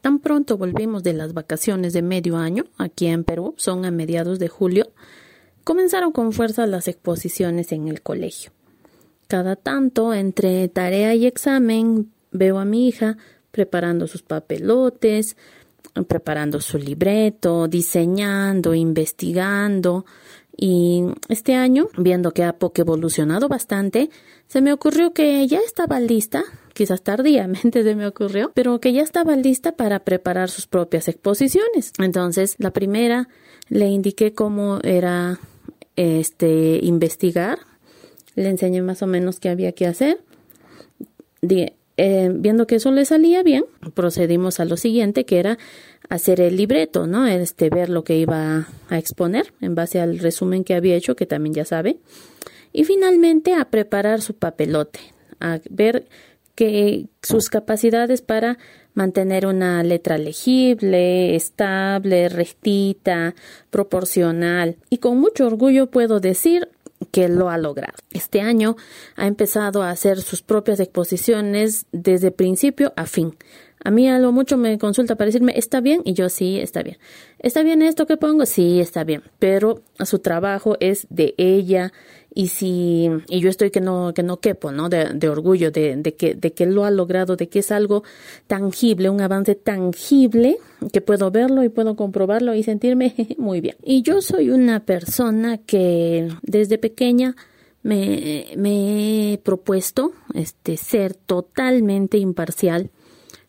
Tan pronto volvimos de las vacaciones de medio año aquí en Perú, son a mediados de julio, comenzaron con fuerza las exposiciones en el colegio. Cada tanto, entre tarea y examen, veo a mi hija preparando sus papelotes, preparando su libreto, diseñando, investigando. Y este año, viendo que ha poco evolucionado bastante, se me ocurrió que ya estaba lista, quizás tardíamente se me ocurrió, pero que ya estaba lista para preparar sus propias exposiciones. Entonces, la primera le indiqué cómo era este investigar, le enseñé más o menos qué había que hacer. Eh, viendo que eso le salía bien, procedimos a lo siguiente, que era hacer el libreto, ¿no? Este, ver lo que iba a exponer en base al resumen que había hecho, que también ya sabe. Y finalmente a preparar su papelote, a ver que sus capacidades para mantener una letra legible, estable, rectita, proporcional. Y con mucho orgullo puedo decir que lo ha logrado. Este año ha empezado a hacer sus propias exposiciones desde principio a fin. A mí a lo mucho me consulta para decirme, ¿está bien? Y yo sí, está bien. ¿Está bien esto que pongo? Sí, está bien. Pero su trabajo es de ella y si, y yo estoy que no, que no quepo, ¿no? De, de orgullo de, de, que, de que lo ha logrado, de que es algo tangible, un avance tangible, que puedo verlo y puedo comprobarlo y sentirme muy bien. Y yo soy una persona que desde pequeña me, me he propuesto este, ser totalmente imparcial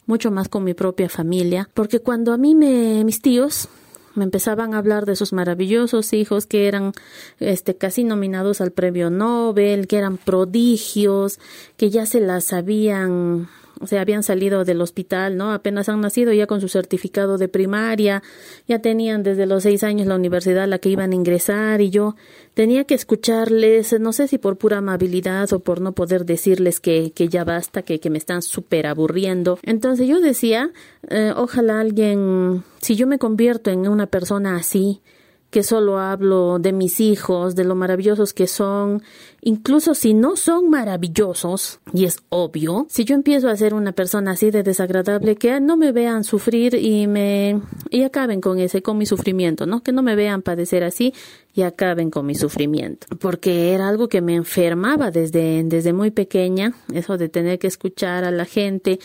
mucho más con mi propia familia, porque cuando a mí me, mis tíos me empezaban a hablar de sus maravillosos hijos que eran este casi nominados al premio Nobel, que eran prodigios, que ya se las habían o sea, habían salido del hospital, ¿no? Apenas han nacido ya con su certificado de primaria, ya tenían desde los seis años la universidad a la que iban a ingresar y yo tenía que escucharles, no sé si por pura amabilidad o por no poder decirles que, que ya basta, que, que me están súper aburriendo. Entonces yo decía, eh, ojalá alguien, si yo me convierto en una persona así, que solo hablo de mis hijos, de lo maravillosos que son, incluso si no son maravillosos, y es obvio, si yo empiezo a ser una persona así de desagradable, que no me vean sufrir y me y acaben con ese, con mi sufrimiento, ¿no? Que no me vean padecer así y acaben con mi sufrimiento, porque era algo que me enfermaba desde, desde muy pequeña, eso de tener que escuchar a la gente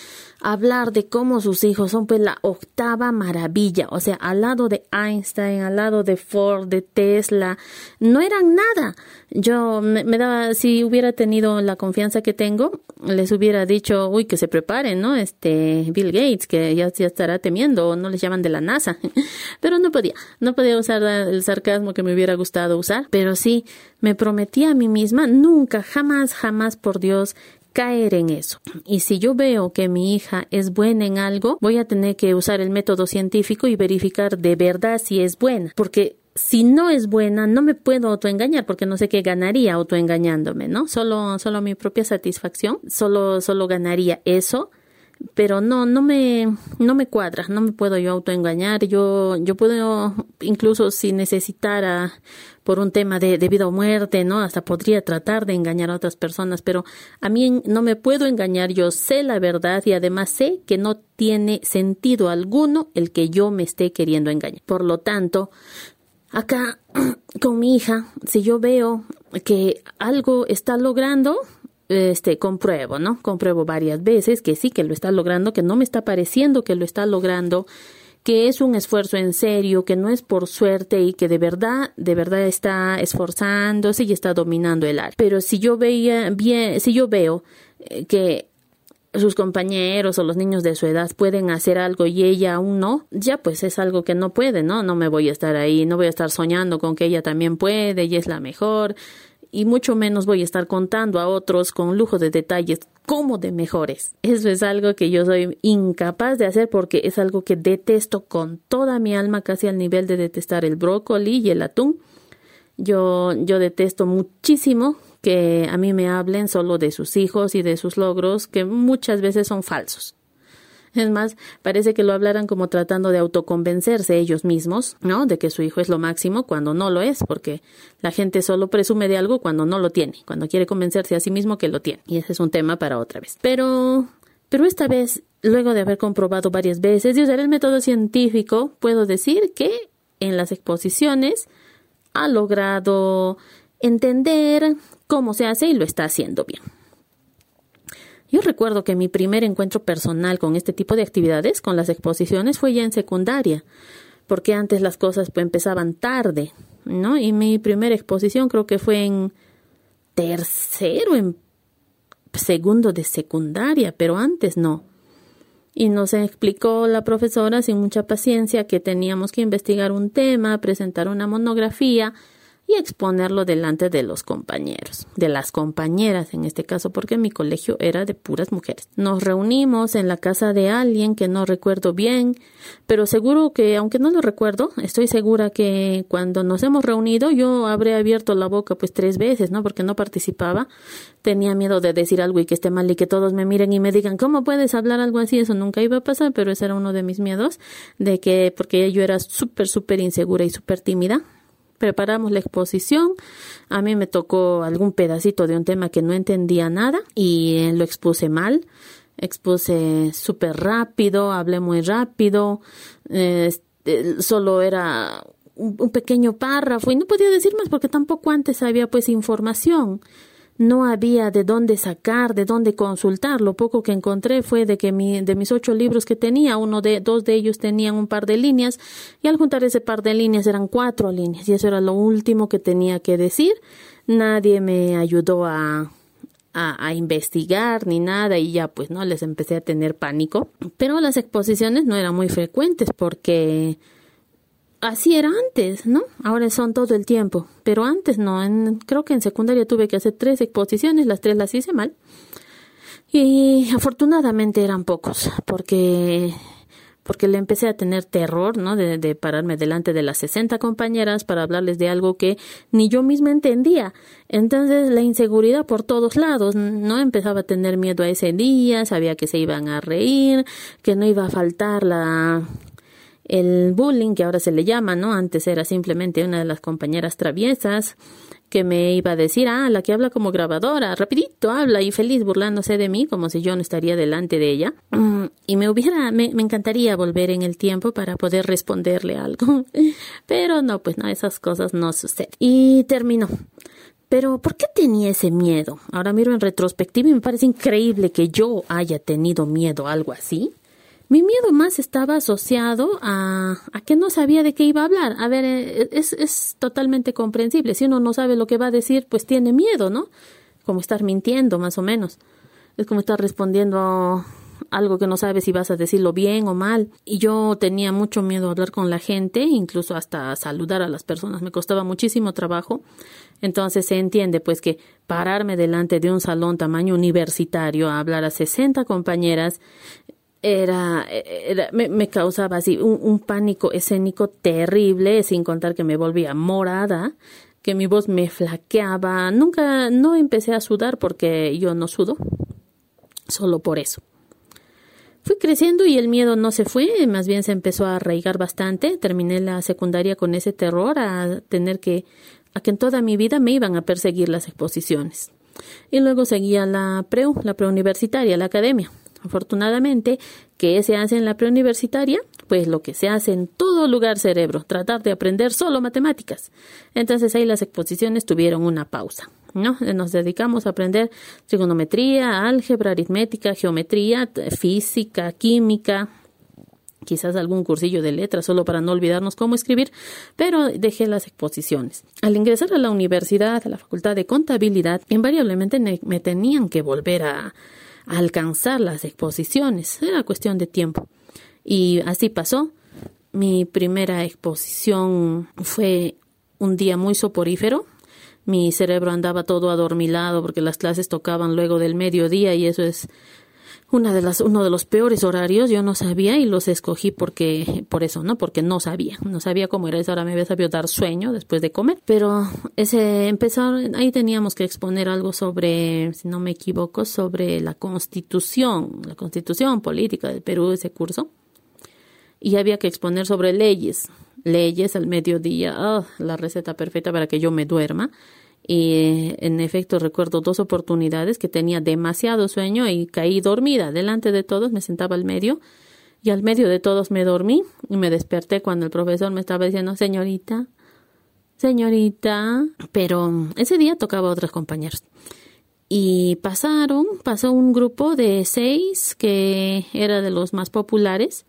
hablar de cómo sus hijos son pues la octava maravilla, o sea, al lado de Einstein, al lado de Ford, de Tesla, no eran nada. Yo me, si hubiera tenido la confianza que tengo, les hubiera dicho, uy, que se preparen, ¿no? Este, Bill Gates, que ya, ya estará temiendo, o no les llaman de la NASA. Pero no podía, no podía usar el sarcasmo que me hubiera gustado usar, pero sí, me prometí a mí misma nunca, jamás, jamás por Dios caer en eso. Y si yo veo que mi hija es buena en algo, voy a tener que usar el método científico y verificar de verdad si es buena, porque si no es buena, no me puedo autoengañar porque no sé qué ganaría autoengañándome, ¿no? Solo, solo mi propia satisfacción, solo, solo ganaría eso pero no no me no me cuadra no me puedo yo autoengañar. Yo yo puedo incluso si necesitara por un tema de, de, vida o muerte no hasta podría tratar de engañar a otras personas pero a mí no me puedo engañar yo sé la verdad y además sé que no tiene sentido alguno el que yo me esté queriendo engañar. Por lo tanto acá con mi hija si yo veo que algo está logrando este, compruebo, ¿no? Compruebo varias veces que sí, que lo está logrando, que no me está pareciendo que lo está logrando, que es un esfuerzo en serio, que no es por suerte y que de verdad, de verdad está esforzándose y está dominando el arte. Pero si yo veía bien, si yo veo eh, que sus compañeros o los niños de su edad pueden hacer algo y ella aún no, ya pues es algo que no puede, ¿no? No me voy a estar ahí, no voy a estar soñando con que ella también puede y es la mejor y mucho menos voy a estar contando a otros con lujo de detalles como de mejores. Eso es algo que yo soy incapaz de hacer porque es algo que detesto con toda mi alma, casi al nivel de detestar el brócoli y el atún. Yo, yo detesto muchísimo que a mí me hablen solo de sus hijos y de sus logros, que muchas veces son falsos. Es más, parece que lo hablaran como tratando de autoconvencerse ellos mismos, ¿no? De que su hijo es lo máximo cuando no lo es, porque la gente solo presume de algo cuando no lo tiene, cuando quiere convencerse a sí mismo que lo tiene. Y ese es un tema para otra vez. Pero, pero esta vez, luego de haber comprobado varias veces y usar el método científico, puedo decir que en las exposiciones ha logrado entender cómo se hace y lo está haciendo bien. Yo recuerdo que mi primer encuentro personal con este tipo de actividades, con las exposiciones, fue ya en secundaria, porque antes las cosas pues, empezaban tarde, ¿no? Y mi primera exposición creo que fue en tercero, en segundo de secundaria, pero antes no. Y nos explicó la profesora sin mucha paciencia que teníamos que investigar un tema, presentar una monografía, y exponerlo delante de los compañeros, de las compañeras en este caso, porque mi colegio era de puras mujeres. Nos reunimos en la casa de alguien que no recuerdo bien, pero seguro que, aunque no lo recuerdo, estoy segura que cuando nos hemos reunido yo habré abierto la boca pues tres veces, ¿no? Porque no participaba. Tenía miedo de decir algo y que esté mal y que todos me miren y me digan, ¿cómo puedes hablar algo así? Eso nunca iba a pasar, pero ese era uno de mis miedos, de que, porque yo era súper, súper insegura y súper tímida, preparamos la exposición. A mí me tocó algún pedacito de un tema que no entendía nada y eh, lo expuse mal. Expuse súper rápido, hablé muy rápido, eh, solo era un pequeño párrafo y no podía decir más porque tampoco antes había pues información no había de dónde sacar, de dónde consultar. Lo poco que encontré fue de que mi, de mis ocho libros que tenía, uno de, dos de ellos tenían un par de líneas, y al juntar ese par de líneas eran cuatro líneas, y eso era lo último que tenía que decir. Nadie me ayudó a, a, a, investigar ni nada y ya pues no les empecé a tener pánico. Pero las exposiciones no eran muy frecuentes porque así era antes, ¿no? Ahora son todo el tiempo, pero antes no. En, creo que en secundaria tuve que hacer tres exposiciones, las tres las hice mal. Y afortunadamente eran pocos, porque porque le empecé a tener terror, ¿no? De, de, pararme delante de las 60 compañeras para hablarles de algo que ni yo misma entendía. Entonces la inseguridad por todos lados, ¿no? Empezaba a tener miedo a ese día, sabía que se iban a reír, que no iba a faltar la, el bullying, que ahora se le llama, ¿no? Antes era simplemente una de las compañeras traviesas que me iba a decir, ah, la que habla como grabadora, rapidito habla y feliz burlándose de mí, como si yo no estaría delante de ella. Mm, y me hubiera, me, me encantaría volver en el tiempo para poder responderle algo. Pero no, pues no, esas cosas no suceden. Y terminó. Pero, ¿por qué tenía ese miedo? Ahora miro en retrospectiva y me parece increíble que yo haya tenido miedo a algo así. Mi miedo más estaba asociado a, a que no sabía de qué iba a hablar. A ver, eh, es, es totalmente comprensible. Si uno no sabe lo que va a decir, pues tiene miedo, ¿no? Como estar mintiendo, más o menos. Es como estar respondiendo algo que no sabes si vas a decirlo bien o mal. Y yo tenía mucho miedo a hablar con la gente, incluso hasta saludar a las personas. Me costaba muchísimo trabajo. Entonces se entiende pues que pararme delante de un salón tamaño universitario a hablar a 60 compañeras era, era me, me, causaba así un, un, pánico escénico terrible, sin contar que me volvía morada, que mi voz me flaqueaba. Nunca, no empecé a sudar porque yo no sudo, solo por eso. Fui creciendo y el miedo no se fue, más bien se empezó a arraigar bastante. Terminé la secundaria con ese terror a tener que, a que en toda mi vida me iban a perseguir las exposiciones. Y luego seguía la preu, la preuniversitaria, la academia. Afortunadamente, ¿qué se hace en la preuniversitaria? Pues lo que se hace en todo lugar cerebro, tratar de aprender solo matemáticas. Entonces ahí las exposiciones tuvieron una pausa. ¿no? Nos dedicamos a aprender trigonometría, álgebra, aritmética, geometría, física, química, quizás algún cursillo de letras solo para no olvidarnos cómo escribir, pero dejé las exposiciones. Al ingresar a la universidad, a la facultad de contabilidad, invariablemente me tenían que volver a, alcanzar las exposiciones. Era cuestión de tiempo. Y así pasó. Mi primera exposición fue un día muy soporífero. Mi cerebro andaba todo adormilado porque las clases tocaban luego del mediodía y eso es una de las, uno de los peores horarios, yo no sabía y los escogí porque, por eso, ¿no? Porque no sabía, no sabía cómo era eso, ahora me había sabido dar sueño después de comer, pero ese empezó, ahí teníamos que exponer algo sobre, si no me equivoco, sobre la constitución, la constitución política del Perú, ese curso, y había que exponer sobre leyes, leyes al mediodía, oh, la receta perfecta para que yo me duerma, y en efecto recuerdo dos oportunidades que tenía demasiado sueño y caí dormida. Delante de todos me sentaba al medio y al medio de todos me dormí y me desperté cuando el profesor me estaba diciendo, señorita, señorita, pero ese día tocaba a otros compañeros. Y pasaron, pasó un grupo de seis que era de los más populares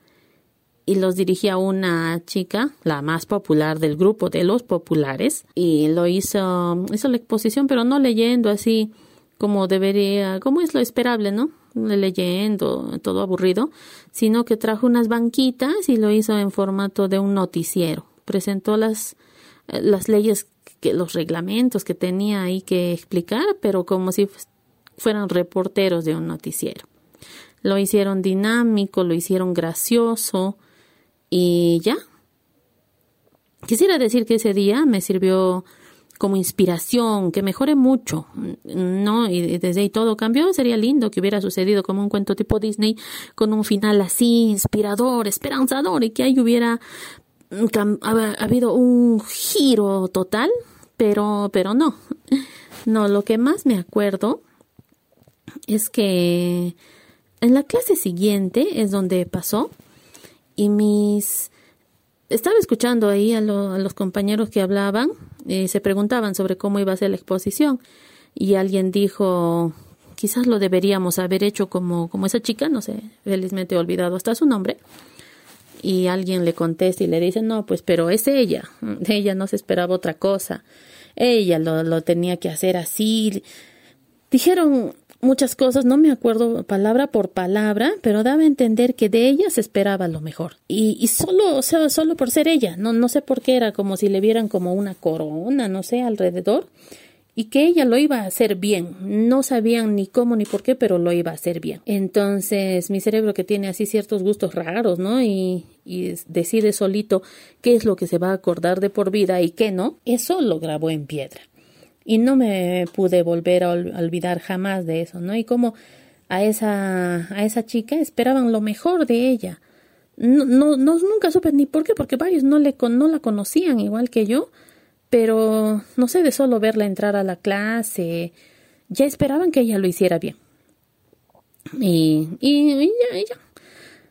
y los dirigía una chica, la más popular del grupo de los populares, y lo hizo, hizo la exposición, pero no leyendo así como debería, como es lo esperable, ¿no? Leyendo, todo aburrido, sino que trajo unas banquitas y lo hizo en formato de un noticiero. Presentó las, eh, las leyes, que, los reglamentos que tenía ahí que explicar, pero como si fueran reporteros de un noticiero. Lo hicieron dinámico, lo hicieron gracioso, y ya. Quisiera decir que ese día me sirvió como inspiración, que mejore mucho, ¿no? Y desde ahí todo cambió. Sería lindo que hubiera sucedido como un cuento tipo Disney, con un final así, inspirador, esperanzador, y que ahí hubiera habido un giro total, pero, pero no. No, lo que más me acuerdo es que en la clase siguiente es donde pasó y mis... Estaba escuchando ahí a, los compañeros que hablaban y se preguntaban sobre cómo iba a ser la exposición y alguien dijo, quizás lo deberíamos haber hecho como, como esa chica, no sé, felizmente he olvidado hasta su nombre. Y alguien le contesta y le dice, no, pues pero es ella, ella no se esperaba otra cosa, ella lo, lo tenía que hacer así. Dijeron muchas cosas, no me acuerdo palabra por palabra, pero daba a entender que de ella se esperaba lo mejor. Y, solo, o sea, solo por ser ella, no, no sé por qué era como si le vieran como una corona, no sé, alrededor, y que ella lo iba a hacer bien. No sabían ni cómo ni por qué, pero lo iba a hacer bien. Entonces, mi cerebro que tiene así ciertos gustos raros, ¿no? Y, y decide solito qué es lo que se va a acordar de por vida y qué no, eso lo grabó en piedra y no me pude volver a olvidar jamás de eso, ¿no? Y como a esa, a esa chica esperaban lo mejor de ella. No, no, nunca supe ni por qué, porque varios no, le, no la conocían igual que yo, pero no sé, de solo verla entrar a la clase, ya esperaban que ella lo hiciera bien. Y, y, y ya, y ya.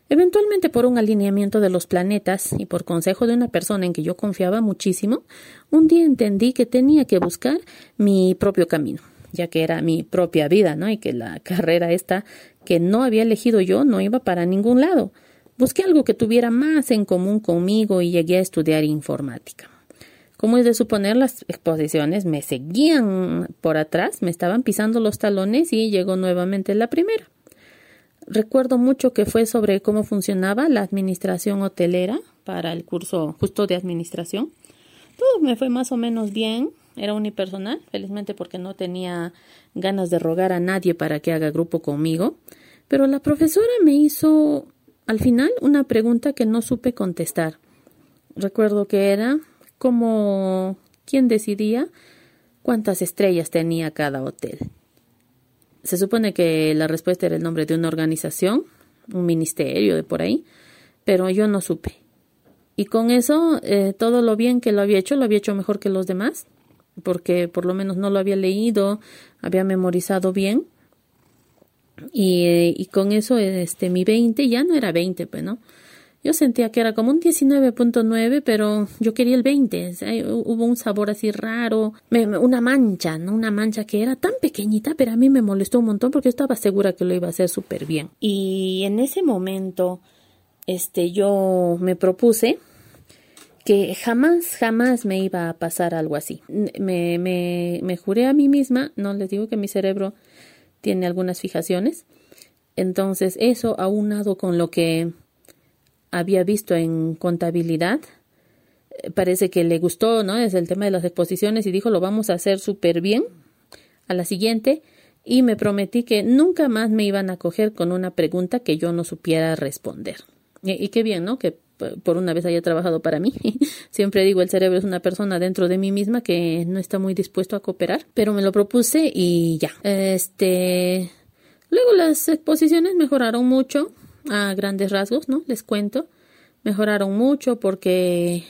Eventualmente por un alineamiento de los planetas y por consejo de una persona en que yo confiaba muchísimo, un día entendí que tenía que buscar mi propio camino, ya que era mi propia vida, ¿no? Y que la carrera esta que no había elegido yo no iba para ningún lado. Busqué algo que tuviera más en común conmigo y llegué a estudiar informática. Como es de suponer, las exposiciones me seguían por atrás, me estaban pisando los talones y llegó nuevamente la primera. Recuerdo mucho que fue sobre cómo funcionaba la administración hotelera para el curso justo de administración. Todo me fue más o menos bien, era unipersonal, felizmente porque no tenía ganas de rogar a nadie para que haga grupo conmigo, pero la profesora me hizo al final una pregunta que no supe contestar. Recuerdo que era como quién decidía cuántas estrellas tenía cada hotel. Se supone que la respuesta era el nombre de una organización, un ministerio de por ahí, pero yo no supe. Y con eso, eh, todo lo bien que lo había hecho, lo había hecho mejor que los demás, porque por lo menos no lo había leído, había memorizado bien. Y, y con eso, este, mi 20 ya no era 20, pues, ¿no? Yo sentía que era como un 19.9, pero yo quería el 20. hubo un sabor así raro, una mancha, ¿no? Una mancha que era tan pequeñita, pero a mí me molestó un montón porque estaba segura que lo iba a hacer súper bien. Y en ese momento, este, yo me propuse que jamás, jamás me iba a pasar algo así. Me, me, me juré a mí misma, no les digo que mi cerebro tiene algunas fijaciones. Entonces, eso aunado con lo que había visto en contabilidad. Eh, parece que le gustó, ¿no? Es el tema de las exposiciones y dijo, lo vamos a hacer súper bien. A la siguiente, y me prometí que nunca más me iban a coger con una pregunta que yo no supiera responder. Y, qué bien, ¿no? Que por una vez haya trabajado para mí. Siempre digo, el cerebro es una persona dentro de mí misma que no está muy dispuesto a cooperar, pero me lo propuse y ya. Este, luego las exposiciones mejoraron mucho a grandes rasgos, ¿no? Les cuento. Mejoraron mucho porque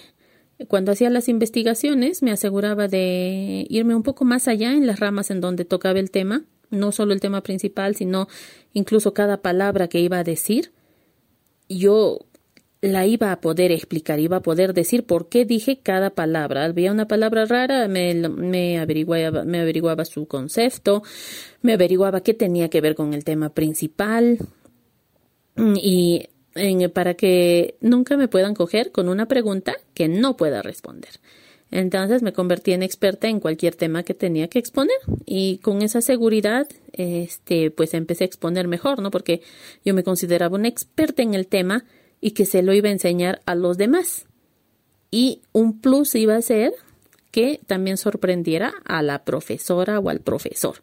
cuando hacía las investigaciones me aseguraba de irme un poco más allá en las ramas en donde tocaba el tema, no solo el tema principal, sino incluso cada palabra que iba a decir. Yo la iba a poder explicar, iba a poder decir por qué dije cada palabra. Había una palabra rara, me, me, averiguaba, me averiguaba su concepto, me averiguaba qué tenía que ver con el tema principal y para que nunca me puedan coger con una pregunta que no pueda responder. Entonces me convertí en experta en cualquier tema que tenía que exponer y con esa seguridad, este, pues empecé a exponer mejor, ¿no? Porque yo me consideraba una experta en el tema y que se lo iba a enseñar a los demás. Y un plus iba a ser que también sorprendiera a la profesora o al profesor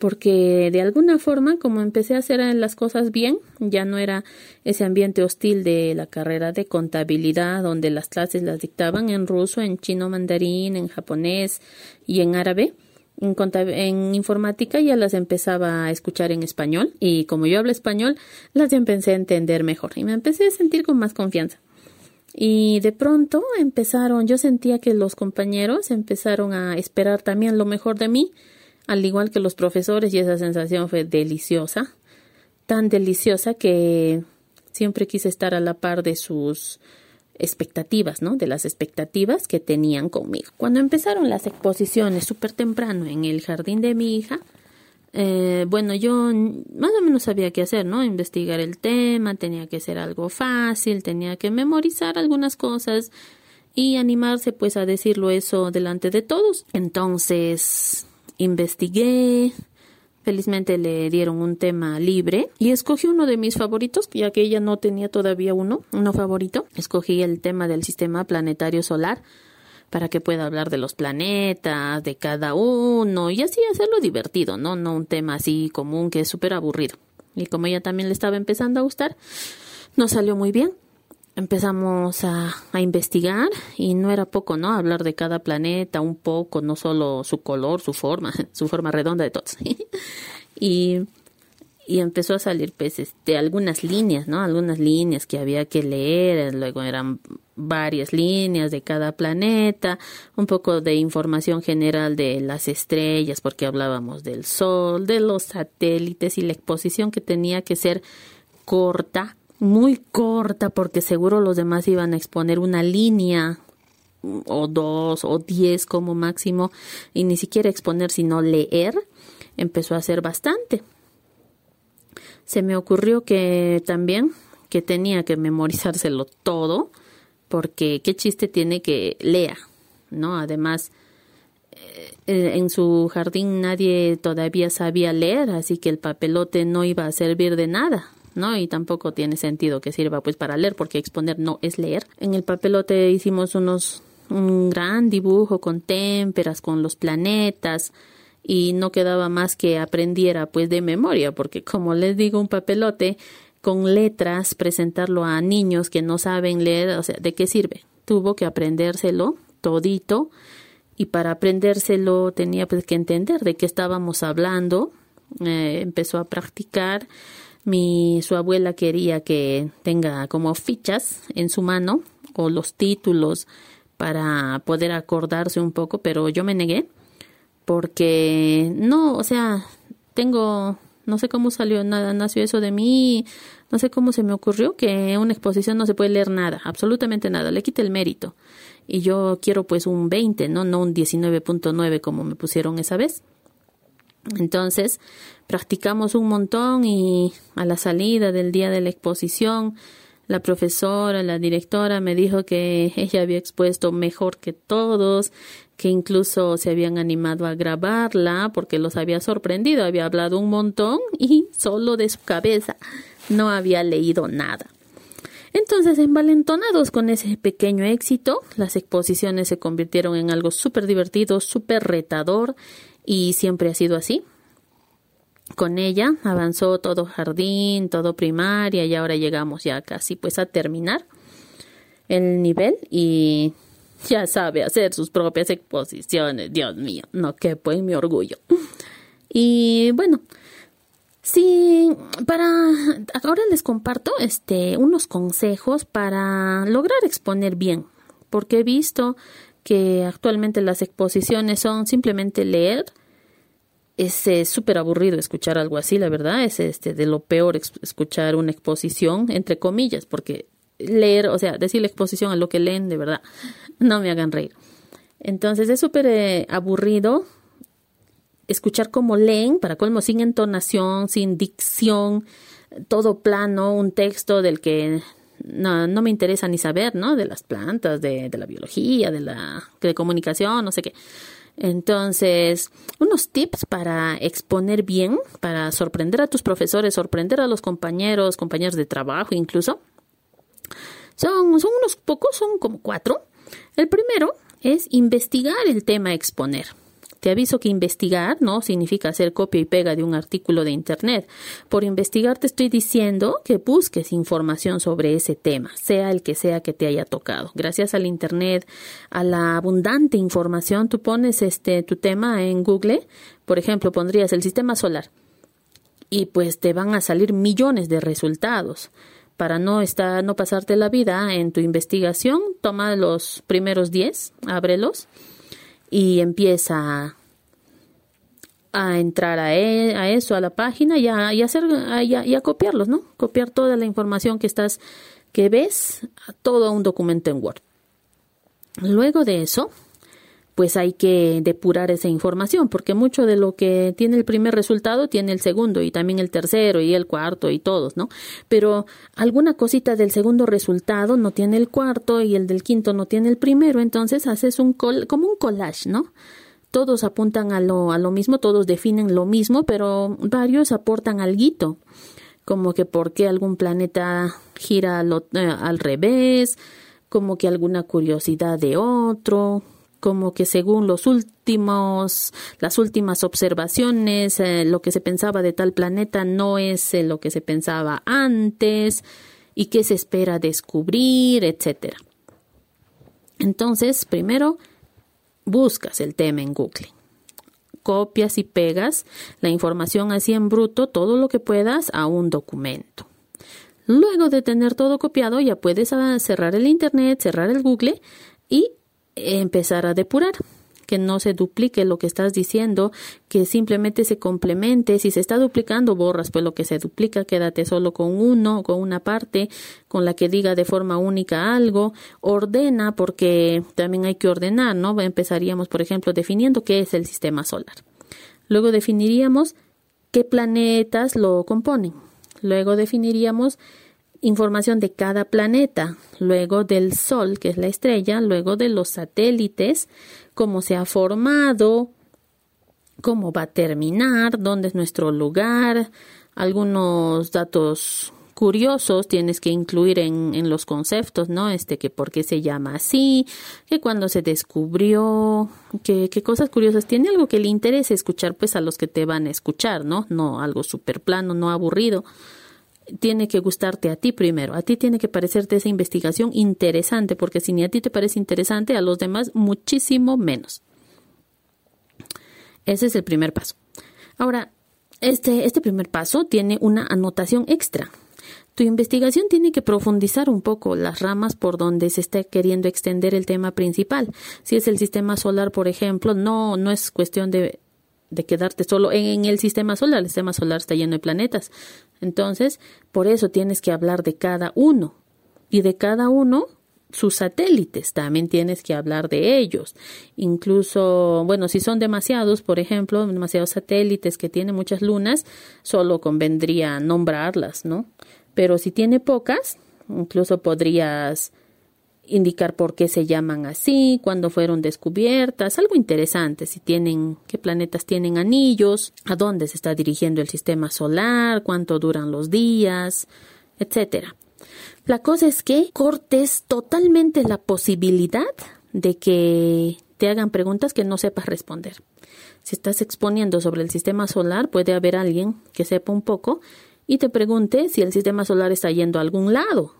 porque de alguna forma, como empecé a hacer las cosas bien, ya no era ese ambiente hostil de la carrera de contabilidad, donde las clases las dictaban en ruso, en chino mandarín, en japonés y en árabe. En, en informática ya las empezaba a escuchar en español y como yo hablo español, las empecé a entender mejor y me empecé a sentir con más confianza. Y de pronto empezaron, yo sentía que los compañeros empezaron a esperar también lo mejor de mí, al igual que los profesores, y esa sensación fue deliciosa, tan deliciosa que siempre quise estar a la par de sus expectativas, ¿no? De las expectativas que tenían conmigo. Cuando empezaron las exposiciones súper temprano en el jardín de mi hija, eh, bueno, yo más o menos sabía qué hacer, ¿no? Investigar el tema, tenía que ser algo fácil, tenía que memorizar algunas cosas y animarse pues a decirlo eso delante de todos. Entonces, investigué, Felizmente le dieron un tema libre y escogí uno de mis favoritos, ya que ella no tenía todavía uno, uno favorito. Escogí el tema del sistema planetario solar para que pueda hablar de los planetas, de cada uno y así hacerlo divertido, ¿no? No un tema así común que es súper aburrido. Y como ella también le estaba empezando a gustar, nos salió muy bien empezamos a, investigar y no era poco, ¿no? Hablar de cada planeta un poco, no solo su color, su forma, su forma redonda de todos. y, y empezó a salir pues este, algunas líneas, ¿no? Algunas líneas que había que leer, luego eran varias líneas de cada planeta, un poco de información general de las estrellas, porque hablábamos del Sol, de los satélites y la exposición que tenía que ser corta muy corta porque seguro los demás iban a exponer una línea o dos o diez como máximo y ni siquiera exponer sino leer empezó a hacer bastante. Se me ocurrió que también que tenía que memorizárselo todo porque qué chiste tiene que lea no además eh, eh, en su jardín nadie todavía sabía leer así que el papelote no iba a servir de nada ¿no? Y tampoco tiene sentido que sirva pues para leer, porque exponer no es leer. En el papelote hicimos unos un gran dibujo con témperas, con los planetas y no quedaba más que aprendiera pues de memoria, porque como les digo, un papelote con letras, presentarlo a niños que no saben leer, o sea, ¿de qué sirve? Tuvo que aprendérselo todito y para aprendérselo tenía pues que entender de qué estábamos hablando, eh, empezó a practicar mi, su abuela quería que tenga como fichas en su mano o los títulos para poder acordarse un poco, pero yo me negué porque no, o sea, tengo, no sé cómo salió, nada, nació eso de mí, no sé cómo se me ocurrió que en una exposición no se puede leer nada, absolutamente nada, le quita el mérito. Y yo quiero pues un 20, no, no un 19.9 como me pusieron esa vez. Entonces, practicamos un montón y a la salida del día de la exposición, la profesora, la directora me dijo que ella había expuesto mejor que todos, que incluso se habían animado a grabarla porque los había sorprendido, había hablado un montón y solo de su cabeza no había leído nada. Entonces, envalentonados con ese pequeño éxito, las exposiciones se convirtieron en algo súper divertido, súper retador y siempre ha sido así. con ella avanzó todo jardín, todo primaria y ahora llegamos ya casi pues a terminar el nivel y ya sabe hacer sus propias exposiciones. Dios mío, no que pues mi orgullo. Y bueno, sí, para ahora les comparto este unos consejos para lograr exponer bien, porque he visto que actualmente las exposiciones son simplemente leer es súper aburrido escuchar algo así, la verdad, es este de lo peor escuchar una exposición, entre comillas, porque leer, o sea, decir la exposición a lo que leen, de verdad, no me hagan reír. Entonces es súper eh, aburrido escuchar cómo leen, para colmo, sin entonación, sin dicción, todo plano, un texto del que no, no me interesa ni saber, ¿no? De las plantas, de, de la biología, de la de comunicación, no sé qué. Entonces, unos tips para exponer bien, para sorprender a tus profesores, sorprender a los compañeros, compañeros de trabajo incluso. Son, son unos pocos, son como cuatro. El primero es investigar el tema exponer. Te aviso que investigar no significa hacer copia y pega de un artículo de Internet. Por investigar te estoy diciendo que busques información sobre ese tema, sea el que sea que te haya tocado. Gracias al Internet, a la abundante información, tú pones este tu tema en Google, por ejemplo, pondrías el sistema solar y pues te van a salir millones de resultados para no estar, no pasarte la vida en tu investigación, toma los primeros 10, ábrelos y empieza a entrar a, e, a eso, a la página y a, hacer, y a, copiarlos, ¿no? Copiar toda la información que estás, que ves, todo un documento en Word. Luego de eso, pues hay que depurar esa información, porque mucho de lo que tiene el primer resultado tiene el segundo y también el tercero y el cuarto y todos, ¿no? Pero alguna cosita del segundo resultado no tiene el cuarto y el del quinto no tiene el primero, entonces haces un como un collage, ¿no? Todos apuntan a lo, a lo mismo, todos definen lo mismo, pero varios aportan algo, como que por qué algún planeta gira eh, al revés, como que alguna curiosidad de otro, como que según los últimos, las últimas observaciones, eh, lo que se pensaba de tal planeta no es eh, lo que se pensaba antes y qué se espera descubrir, etcétera. Entonces, primero buscas el tema en Google. Copias y pegas la información así en bruto, todo lo que puedas, a un documento. Luego de tener todo copiado, ya puedes ah, cerrar el Internet, cerrar el Google y empezar a depurar que no se duplique lo que estás diciendo, que simplemente se complemente. Si se está duplicando, borras pues lo que se duplica, quédate solo con uno, con una parte, con la que diga de forma única algo. Ordena, porque también hay que ordenar, ¿no? Empezaríamos, por ejemplo, definiendo qué es el sistema solar. Luego definiríamos qué planetas lo componen. Luego definiríamos información de cada planeta, luego del Sol, que es la estrella, luego de los satélites, cómo se ha formado, cómo va a terminar, dónde es nuestro lugar, algunos datos curiosos tienes que incluir en, en, los conceptos, ¿no? Este, que por qué se llama así, que cuando se descubrió, que, qué cosas curiosas. Tiene algo que le interese escuchar, pues, a los que te van a escuchar, ¿no? No algo súper plano, no aburrido tiene que gustarte a ti primero, a ti tiene que parecerte esa investigación interesante, porque si ni a ti te parece interesante, a los demás muchísimo menos. Ese es el primer paso. Ahora, este, este primer paso tiene una anotación extra. Tu investigación tiene que profundizar un poco las ramas por donde se está queriendo extender el tema principal. Si es el sistema solar, por ejemplo, no, no es cuestión de de quedarte solo en, el sistema solar. El sistema solar está lleno de planetas. Entonces, por eso tienes que hablar de cada uno. Y de cada uno, sus satélites. También tienes que hablar de ellos. Incluso, bueno, si son demasiados, por ejemplo, demasiados satélites que tienen muchas lunas, solo convendría nombrarlas, ¿no? Pero si tiene pocas, incluso podrías indicar por qué se llaman así, cuándo fueron descubiertas, algo interesante, si tienen, qué planetas tienen anillos, a dónde se está dirigiendo el sistema solar, cuánto duran los días, etcétera. La cosa es que cortes totalmente la posibilidad de que te hagan preguntas que no sepas responder. Si estás exponiendo sobre el sistema solar, puede haber alguien que sepa un poco y te pregunte si el sistema solar está yendo a algún lado.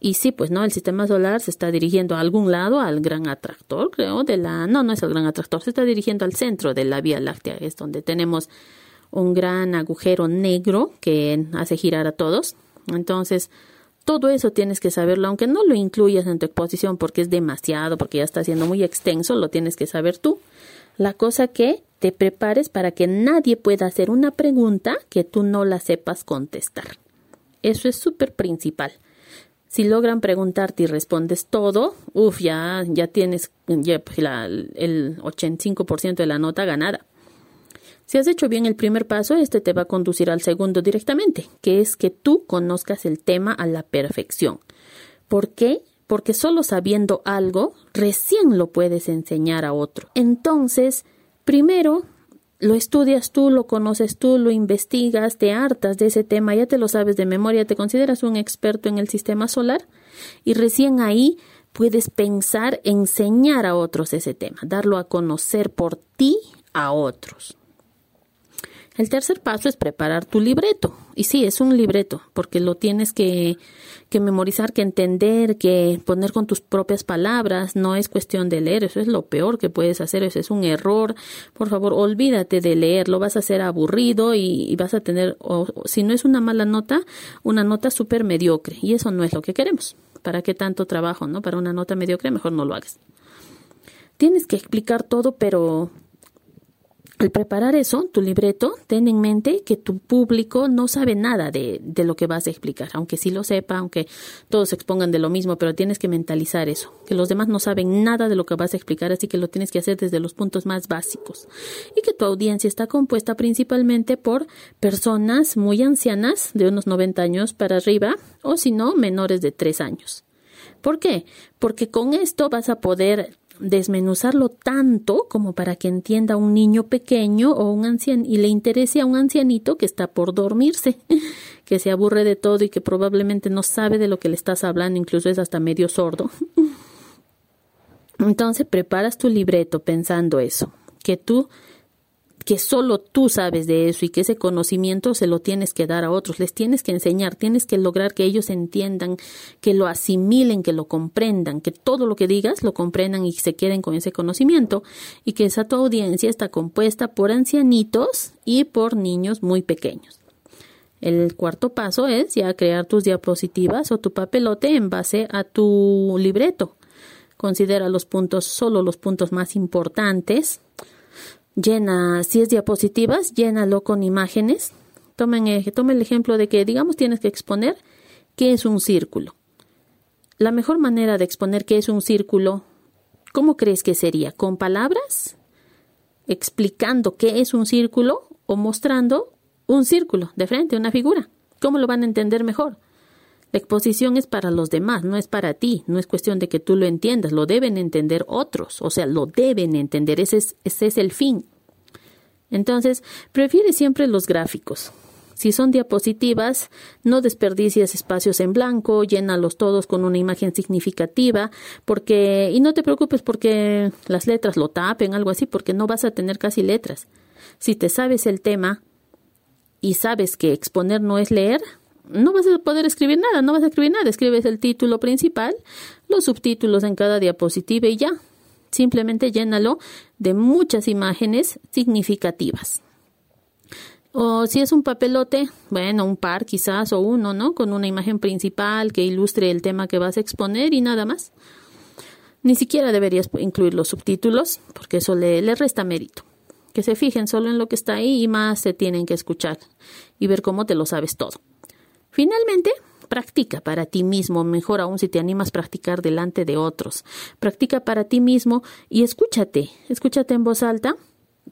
Y sí, pues no, el sistema solar se está dirigiendo a algún lado, al gran atractor, creo, de la... No, no es el gran atractor, se está dirigiendo al centro de la Vía Láctea, es donde tenemos un gran agujero negro que hace girar a todos. Entonces, todo eso tienes que saberlo, aunque no lo incluyas en tu exposición porque es demasiado, porque ya está siendo muy extenso, lo tienes que saber tú. La cosa que te prepares para que nadie pueda hacer una pregunta que tú no la sepas contestar. Eso es súper principal. Si logran preguntarte y respondes todo, uff, ya, ya tienes ya, pues, la, el 85% de la nota ganada. Si has hecho bien el primer paso, este te va a conducir al segundo directamente, que es que tú conozcas el tema a la perfección. ¿Por qué? Porque solo sabiendo algo, recién lo puedes enseñar a otro. Entonces, primero lo estudias tú, lo conoces tú, lo investigas, te hartas de ese tema, ya te lo sabes de memoria, te consideras un experto en el sistema solar y recién ahí puedes pensar enseñar a otros ese tema, darlo a conocer por ti a otros. El tercer paso es preparar tu libreto. Y sí, es un libreto, porque lo tienes que, que, memorizar, que entender, que poner con tus propias palabras. No es cuestión de leer, eso es lo peor que puedes hacer, eso es un error. Por favor, olvídate de leer, lo vas a hacer aburrido y, vas a tener, o, si no es una mala nota, una nota súper mediocre. Y eso no es lo que queremos. ¿Para qué tanto trabajo, no? Para una nota mediocre, mejor no lo hagas. Tienes que explicar todo, pero al preparar eso, tu libreto, ten en mente que tu público no sabe nada de, de, lo que vas a explicar, aunque sí lo sepa, aunque todos expongan de lo mismo, pero tienes que mentalizar eso, que los demás no saben nada de lo que vas a explicar, así que lo tienes que hacer desde los puntos más básicos. Y que tu audiencia está compuesta principalmente por personas muy ancianas, de unos 90 años para arriba, o si no, menores de 3 años. ¿Por qué? Porque con esto vas a poder desmenuzarlo tanto como para que entienda un niño pequeño o un anciano y le interese a un ancianito que está por dormirse, que se aburre de todo y que probablemente no sabe de lo que le estás hablando, incluso es hasta medio sordo. Entonces preparas tu libreto pensando eso, que tú que solo tú sabes de eso y que ese conocimiento se lo tienes que dar a otros, les tienes que enseñar, tienes que lograr que ellos entiendan, que lo asimilen, que lo comprendan, que todo lo que digas lo comprendan y se queden con ese conocimiento y que esa tu audiencia está compuesta por ancianitos y por niños muy pequeños. El cuarto paso es ya crear tus diapositivas o tu papelote en base a tu libreto. Considera los puntos, solo los puntos más importantes llena, si es diapositivas, llénalo con imágenes. Tomen, tome el ejemplo de que, digamos, tienes que exponer qué es un círculo. La mejor manera de exponer qué es un círculo, ¿cómo crees que sería? ¿Con palabras? ¿Explicando qué es un círculo o mostrando un círculo de frente, una figura? ¿Cómo lo van a entender mejor? La exposición es para los demás, no es para ti, no es cuestión de que tú lo entiendas, lo deben entender otros, o sea, lo deben entender, ese es, ese es el fin. Entonces, prefiere siempre los gráficos. Si son diapositivas, no desperdicies espacios en blanco, llénalos todos con una imagen significativa, porque, y no te preocupes porque las letras lo tapen, algo así, porque no vas a tener casi letras. Si te sabes el tema y sabes que exponer no es leer, no vas a poder escribir nada, no vas a escribir nada, escribes el título principal, los subtítulos en cada diapositiva y ya. Simplemente llénalo de muchas imágenes significativas. O si es un papelote, bueno, un par quizás o uno, ¿no? Con una imagen principal que ilustre el tema que vas a exponer y nada más. Ni siquiera deberías incluir los subtítulos porque eso le, le resta mérito. Que se fijen solo en lo que está ahí y más se tienen que escuchar y ver cómo te lo sabes todo. Finalmente, practica para ti mismo, mejor aún si te animas a practicar delante de otros. Practica para ti mismo y escúchate, escúchate en voz alta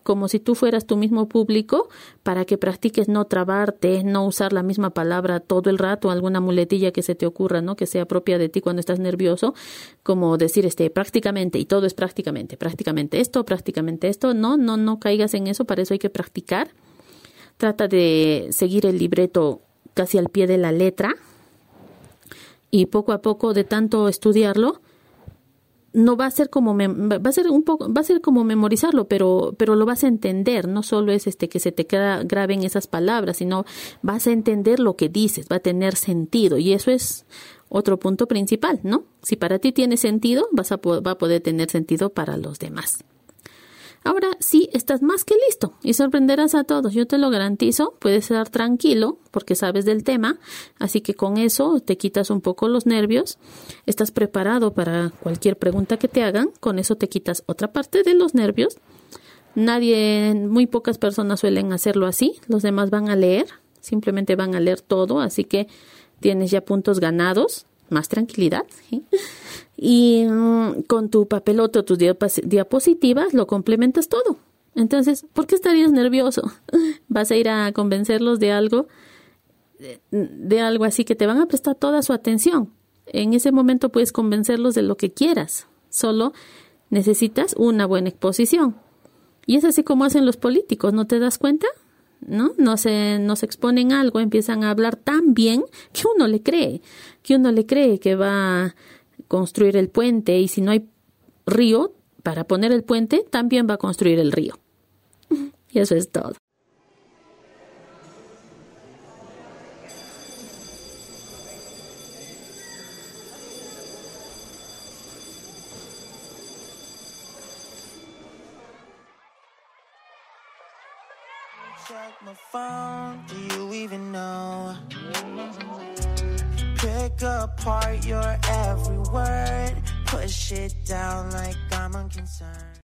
como si tú fueras tu mismo público, para que practiques no trabarte, no usar la misma palabra todo el rato, alguna muletilla que se te ocurra, ¿no? Que sea propia de ti cuando estás nervioso, como decir este prácticamente y todo es prácticamente, prácticamente esto, prácticamente esto, no, no, no caigas en eso, para eso hay que practicar. Trata de seguir el libreto casi al pie de la letra y poco a poco de tanto estudiarlo no va a ser como va a ser un poco va a ser como memorizarlo pero pero lo vas a entender. No solo es este que se te queda grave en esas palabras sino vas a entender lo que dices va a tener sentido y eso es otro punto principal no si para ti tiene sentido vas a va a poder tener sentido para los demás Ahora sí, estás más que listo y sorprenderás a todos, yo te lo garantizo, puedes estar tranquilo porque sabes del tema, así que con eso te quitas un poco los nervios, estás preparado para cualquier pregunta que te hagan, con eso te quitas otra parte de los nervios. Nadie, muy pocas personas suelen hacerlo así, los demás van a leer, simplemente van a leer todo, así que tienes ya puntos ganados, más tranquilidad. Y mm, con tu papelote o tus diapositivas lo complementas todo. Entonces, ¿por qué estarías nervioso? ¿Vas a ir a convencerlos de algo, de algo así que te van a prestar toda su atención? En ese momento puedes convencerlos de lo que quieras. Solo necesitas una buena exposición. Y es así como hacen los políticos, ¿no te das cuenta? ¿No? No se, nos exponen algo, empiezan a hablar tan bien que uno le cree, que uno le cree que va construir el puente y si no hay río para poner el puente, también va a construir el río. Y eso es todo. Pick apart your every word. Push it down like I'm unconcerned.